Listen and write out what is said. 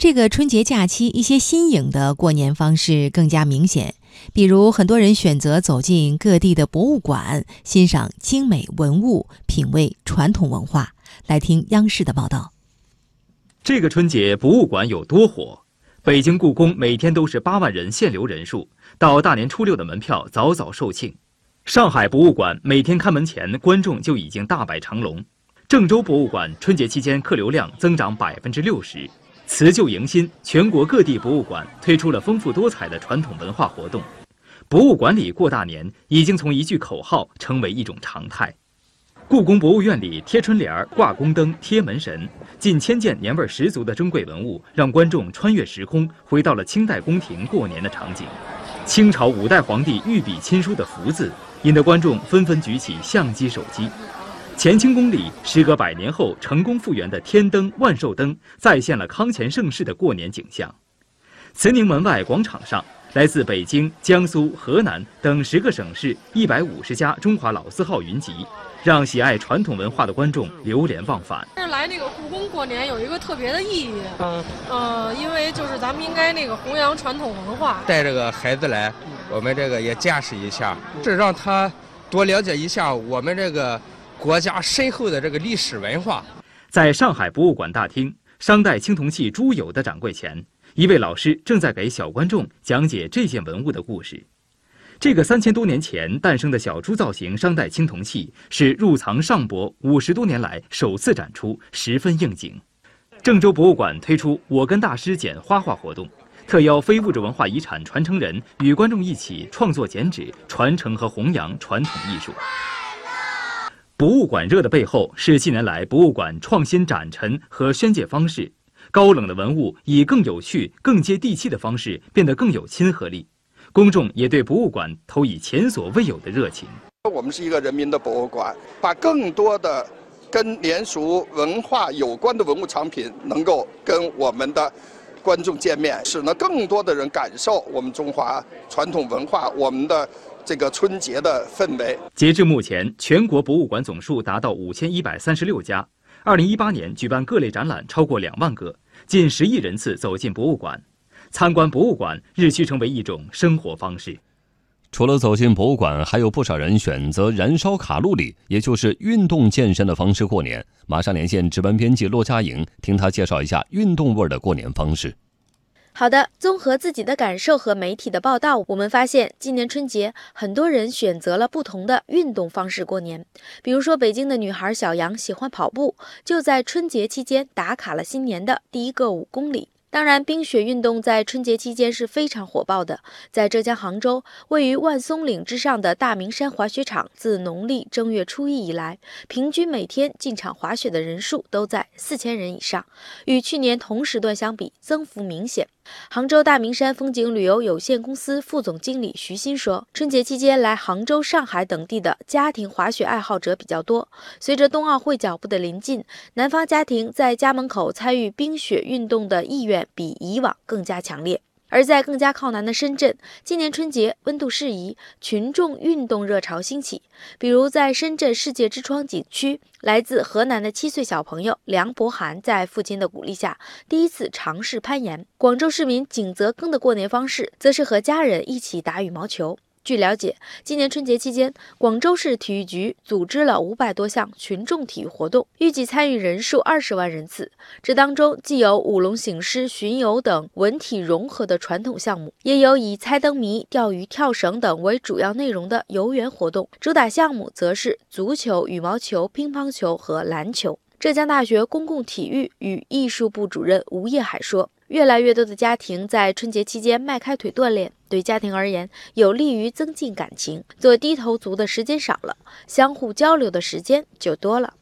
这个春节假期，一些新颖的过年方式更加明显。比如，很多人选择走进各地的博物馆，欣赏精美文物，品味传统文化。来听央视的报道。这个春节博物馆有多火？北京故宫每天都是八万人限流人数，到大年初六的门票早早售罄。上海博物馆每天开门前，观众就已经大摆长龙。郑州博物馆春节期间客流量增长百分之六十。辞旧迎新，全国各地博物馆推出了丰富多彩的传统文化活动。博物馆里过大年已经从一句口号成为一种常态。故宫博物院里贴春联、挂宫灯、贴门神，近千件年味十足的珍贵文物，让观众穿越时空，回到了清代宫廷过年的场景。清朝五代皇帝御笔亲书的福字，引得观众纷纷举起相机、手机。乾清宫里，时隔百年后成功复原的天灯、万寿灯，再现了康乾盛世的过年景象。慈宁门外广场上，来自北京、江苏、河南等十个省市一百五十家中华老字号云集，让喜爱传统文化的观众流连忘返。来那个故宫过年有一个特别的意义，嗯，呃，因为就是咱们应该那个弘扬传统文化，带这个孩子来，我们这个也见识一下，这让他多了解一下我们这个。国家深厚的这个历史文化，在上海博物馆大厅，商代青铜器朱友的展柜前，一位老师正在给小观众讲解这件文物的故事。这个三千多年前诞生的小猪造型商代青铜器，是入藏上博五十多年来首次展出，十分应景。郑州博物馆推出“我跟大师剪花画”活动，特邀非物质文化遗产传承人与观众一起创作剪纸，传承和弘扬传统艺术。博物馆热的背后是近年来博物馆创新展陈和宣介方式，高冷的文物以更有趣、更接地气的方式变得更有亲和力，公众也对博物馆投以前所未有的热情。我们是一个人民的博物馆，把更多的跟年俗文化有关的文物藏品能够跟我们的观众见面，使呢更多的人感受我们中华传统文化，我们的。这个春节的氛围。截至目前，全国博物馆总数达到五千一百三十六家。二零一八年举办各类展览超过两万个，近十亿人次走进博物馆，参观博物馆日趋成为一种生活方式。除了走进博物馆，还有不少人选择燃烧卡路里，也就是运动健身的方式过年。马上连线值班编辑骆佳颖，听他介绍一下运动味儿的过年方式。好的，综合自己的感受和媒体的报道，我们发现今年春节，很多人选择了不同的运动方式过年。比如说，北京的女孩小杨喜欢跑步，就在春节期间打卡了新年的第一个五公里。当然，冰雪运动在春节期间是非常火爆的。在浙江杭州，位于万松岭之上的大明山滑雪场，自农历正月初一以来，平均每天进场滑雪的人数都在四千人以上，与去年同时段相比，增幅明显。杭州大明山风景旅游有限公司副总经理徐鑫说：“春节期间来杭州、上海等地的家庭滑雪爱好者比较多。随着冬奥会脚步的临近，南方家庭在家门口参与冰雪运动的意愿比以往更加强烈。”而在更加靠南的深圳，今年春节温度适宜，群众运动热潮兴起。比如在深圳世界之窗景区，来自河南的七岁小朋友梁博涵在父亲的鼓励下，第一次尝试攀岩。广州市民景泽庚的过年方式，则是和家人一起打羽毛球。据了解，今年春节期间，广州市体育局组织了五百多项群众体育活动，预计参与人数二十万人次。这当中既有舞龙醒狮、巡游等文体融合的传统项目，也有以猜灯谜、钓鱼、跳绳等为主要内容的游园活动。主打项目则是足球、羽毛球、乒乓球和篮球。浙江大学公共体育与艺术部主任吴叶海说。越来越多的家庭在春节期间迈开腿锻炼，对家庭而言有利于增进感情。做低头族的时间少了，相互交流的时间就多了。